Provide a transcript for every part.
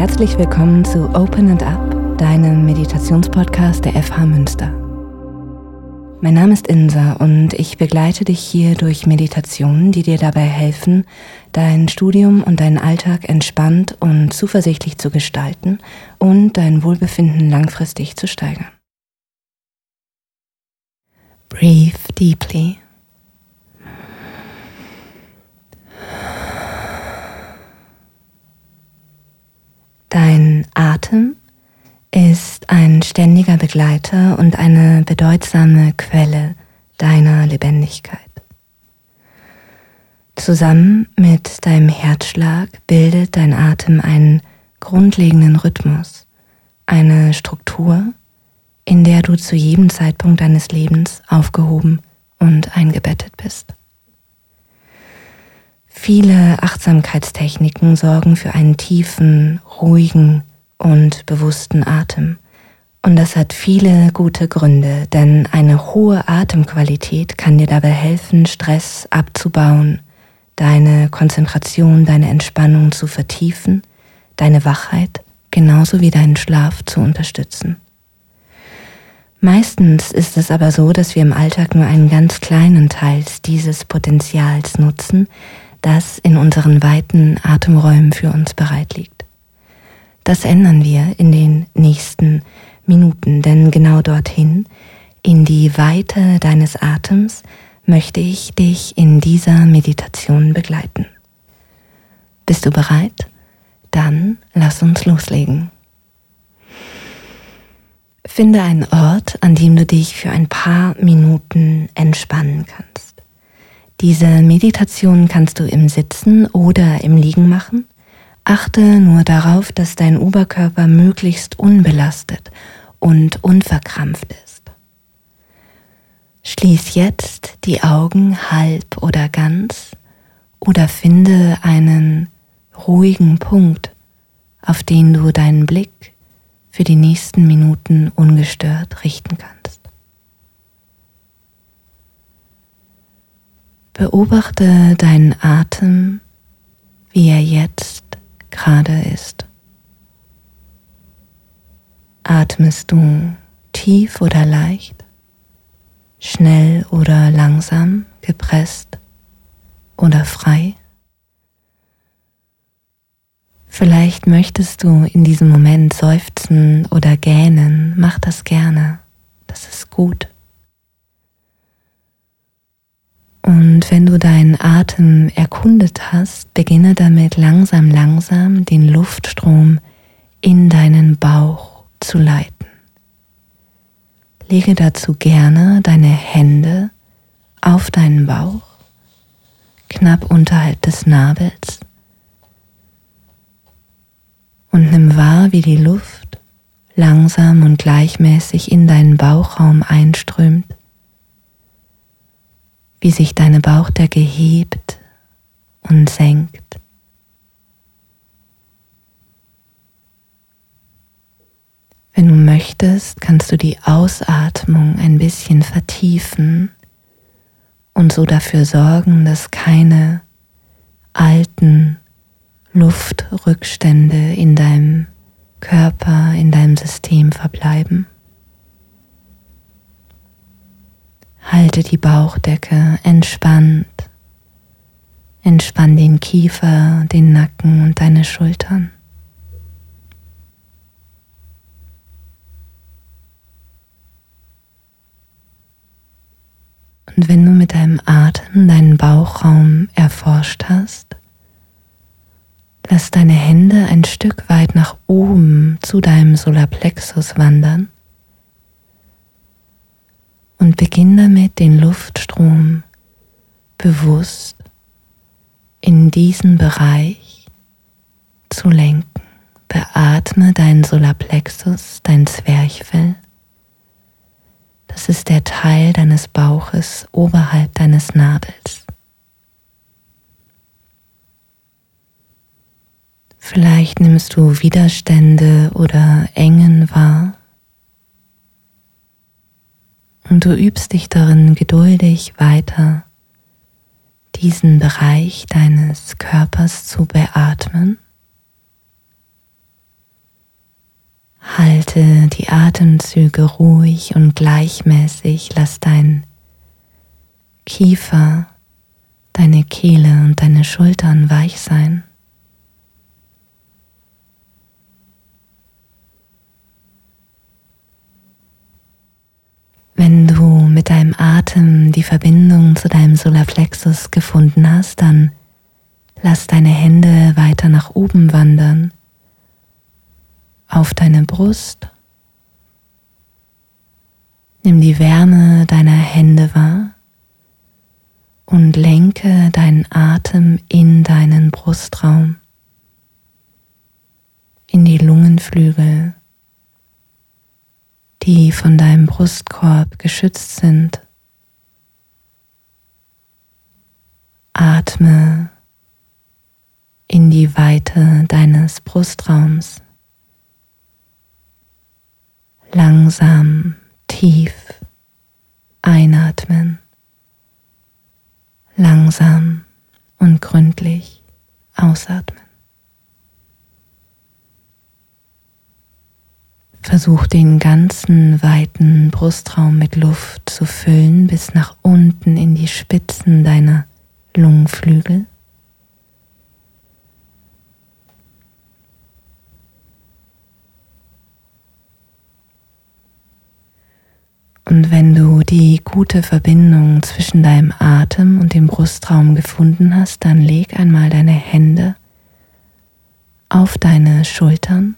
herzlich willkommen zu Open and Up, deinem Meditationspodcast der FH Münster. Mein Name ist Insa und ich begleite dich hier durch Meditationen, die dir dabei helfen, dein Studium und deinen Alltag entspannt und zuversichtlich zu gestalten und dein Wohlbefinden langfristig zu steigern. Breathe deeply. Dein Atem ist ein ständiger Begleiter und eine bedeutsame Quelle deiner Lebendigkeit. Zusammen mit deinem Herzschlag bildet dein Atem einen grundlegenden Rhythmus, eine Struktur, in der du zu jedem Zeitpunkt deines Lebens aufgehoben und eingebettet bist. Viele Achtsamkeitstechniken sorgen für einen tiefen, ruhigen und bewussten Atem. Und das hat viele gute Gründe, denn eine hohe Atemqualität kann dir dabei helfen, Stress abzubauen, deine Konzentration, deine Entspannung zu vertiefen, deine Wachheit genauso wie deinen Schlaf zu unterstützen. Meistens ist es aber so, dass wir im Alltag nur einen ganz kleinen Teil dieses Potenzials nutzen, das in unseren weiten Atemräumen für uns bereit liegt. Das ändern wir in den nächsten Minuten, denn genau dorthin, in die Weite deines Atems, möchte ich dich in dieser Meditation begleiten. Bist du bereit? Dann lass uns loslegen. Finde einen Ort, an dem du dich für ein paar Minuten entspannen kannst. Diese Meditation kannst du im Sitzen oder im Liegen machen. Achte nur darauf, dass dein Oberkörper möglichst unbelastet und unverkrampft ist. Schließ jetzt die Augen halb oder ganz oder finde einen ruhigen Punkt, auf den du deinen Blick für die nächsten Minuten ungestört richten kannst. Beobachte deinen Atem, wie er jetzt gerade ist. Atmest du tief oder leicht? schnell oder langsam, gepresst oder frei. Vielleicht möchtest du in diesem Moment seufzen oder gähnen, mach das gerne, das ist gut. Und wenn du deinen Atem erkundet hast, beginne damit langsam, langsam den Luftstrom in deinen Bauch zu leiten. Lege dazu gerne deine Hände auf deinen Bauch, knapp unterhalb des Nabels und nimm wahr, wie die Luft langsam und gleichmäßig in deinen Bauchraum einströmt, wie sich deine Bauchdecke hebt und senkt. Wenn du möchtest, kannst du die Ausatmung ein bisschen vertiefen und so dafür sorgen, dass keine alten Luftrückstände in deinem Körper, in deinem System verbleiben. Halte die Bauchdecke entspannt. Entspann den Kiefer, den Nacken und deine Schultern. Und wenn du mit deinem Atem deinen Bauchraum erforscht hast, lass deine Hände ein Stück weit nach oben zu deinem Solarplexus wandern und beginn damit den Luftstrom bewusst in diesen Bereich zu lenken. Beatme deinen Solarplexus, dein Zwerchfell das ist der Teil deines Bauches oberhalb deines Nabels. Vielleicht nimmst du Widerstände oder Engen wahr und du übst dich darin geduldig weiter, diesen Bereich deines Körpers zu beatmen Halte die Atemzüge ruhig und gleichmäßig. Lass dein Kiefer, deine Kehle und deine Schultern weich sein. Wenn du mit deinem Atem die Verbindung zu deinem Solarplexus gefunden hast, dann lass deine Hände weiter nach oben wandern auf deine Brust. Nimm die Wärme deiner Hände wahr und lenke deinen Atem in deinen Brustraum, in die Lungenflügel, die von deinem Brustkorb geschützt sind. Atme in die Weite deines Brustraums langsam tief einatmen, langsam und gründlich ausatmen. Versuch den ganzen weiten Brustraum mit Luft zu füllen bis nach unten in die Spitzen deiner Lungenflügel. Und wenn du die gute Verbindung zwischen deinem Atem und dem Brustraum gefunden hast, dann leg einmal deine Hände auf deine Schultern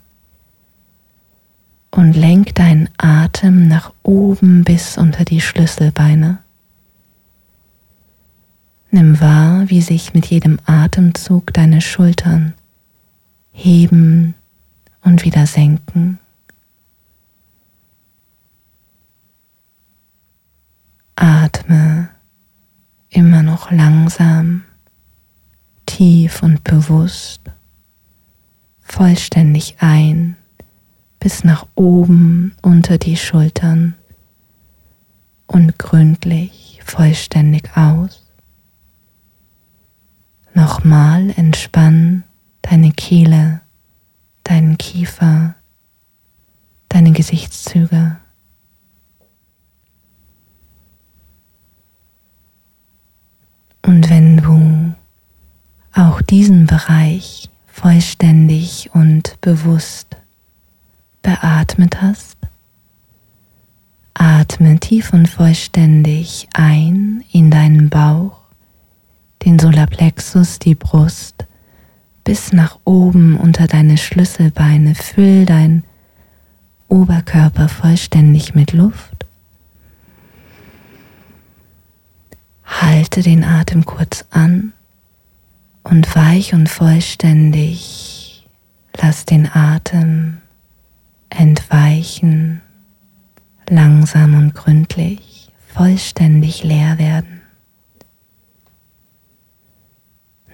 und lenk deinen Atem nach oben bis unter die Schlüsselbeine. Nimm wahr, wie sich mit jedem Atemzug deine Schultern heben und wieder senken. Atme immer noch langsam, tief und bewusst, vollständig ein bis nach oben unter die Schultern und gründlich vollständig aus. Nochmal entspann deine Kehle, deinen Kiefer, deine Gesichtszüge. Und wenn du auch diesen Bereich vollständig und bewusst beatmet hast, atme tief und vollständig ein in deinen Bauch, den Solarplexus, die Brust, bis nach oben unter deine Schlüsselbeine. Füll dein Oberkörper vollständig mit Luft Halte den Atem kurz an und weich und vollständig lass den Atem entweichen, langsam und gründlich, vollständig leer werden.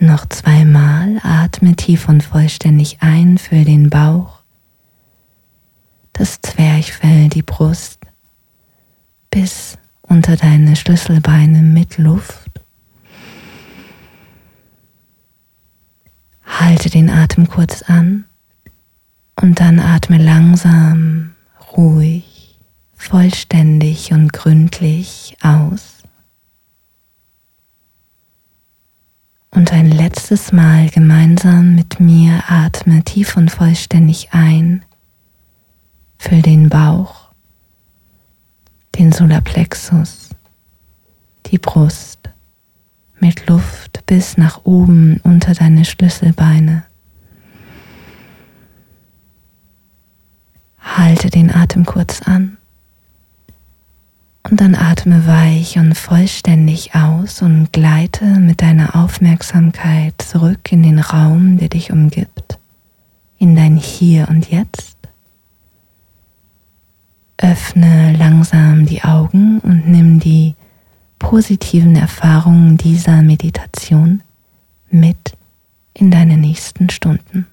Noch zweimal atme tief und vollständig ein, füll den Bauch, das Zwerchfell, die Brust bis unter deine Schlüsselbeine mit Luft. Halte den Atem kurz an und dann atme langsam, ruhig, vollständig und gründlich aus. Und ein letztes Mal gemeinsam mit mir atme tief und vollständig ein. Füll den Bauch den Solarplexus, die Brust mit Luft bis nach oben unter deine Schlüsselbeine. Halte den Atem kurz an und dann atme weich und vollständig aus und gleite mit deiner Aufmerksamkeit zurück in den Raum, der dich umgibt, in dein Hier und Jetzt. Öffne langsam die Augen und nimm die positiven Erfahrungen dieser Meditation mit in deine nächsten Stunden.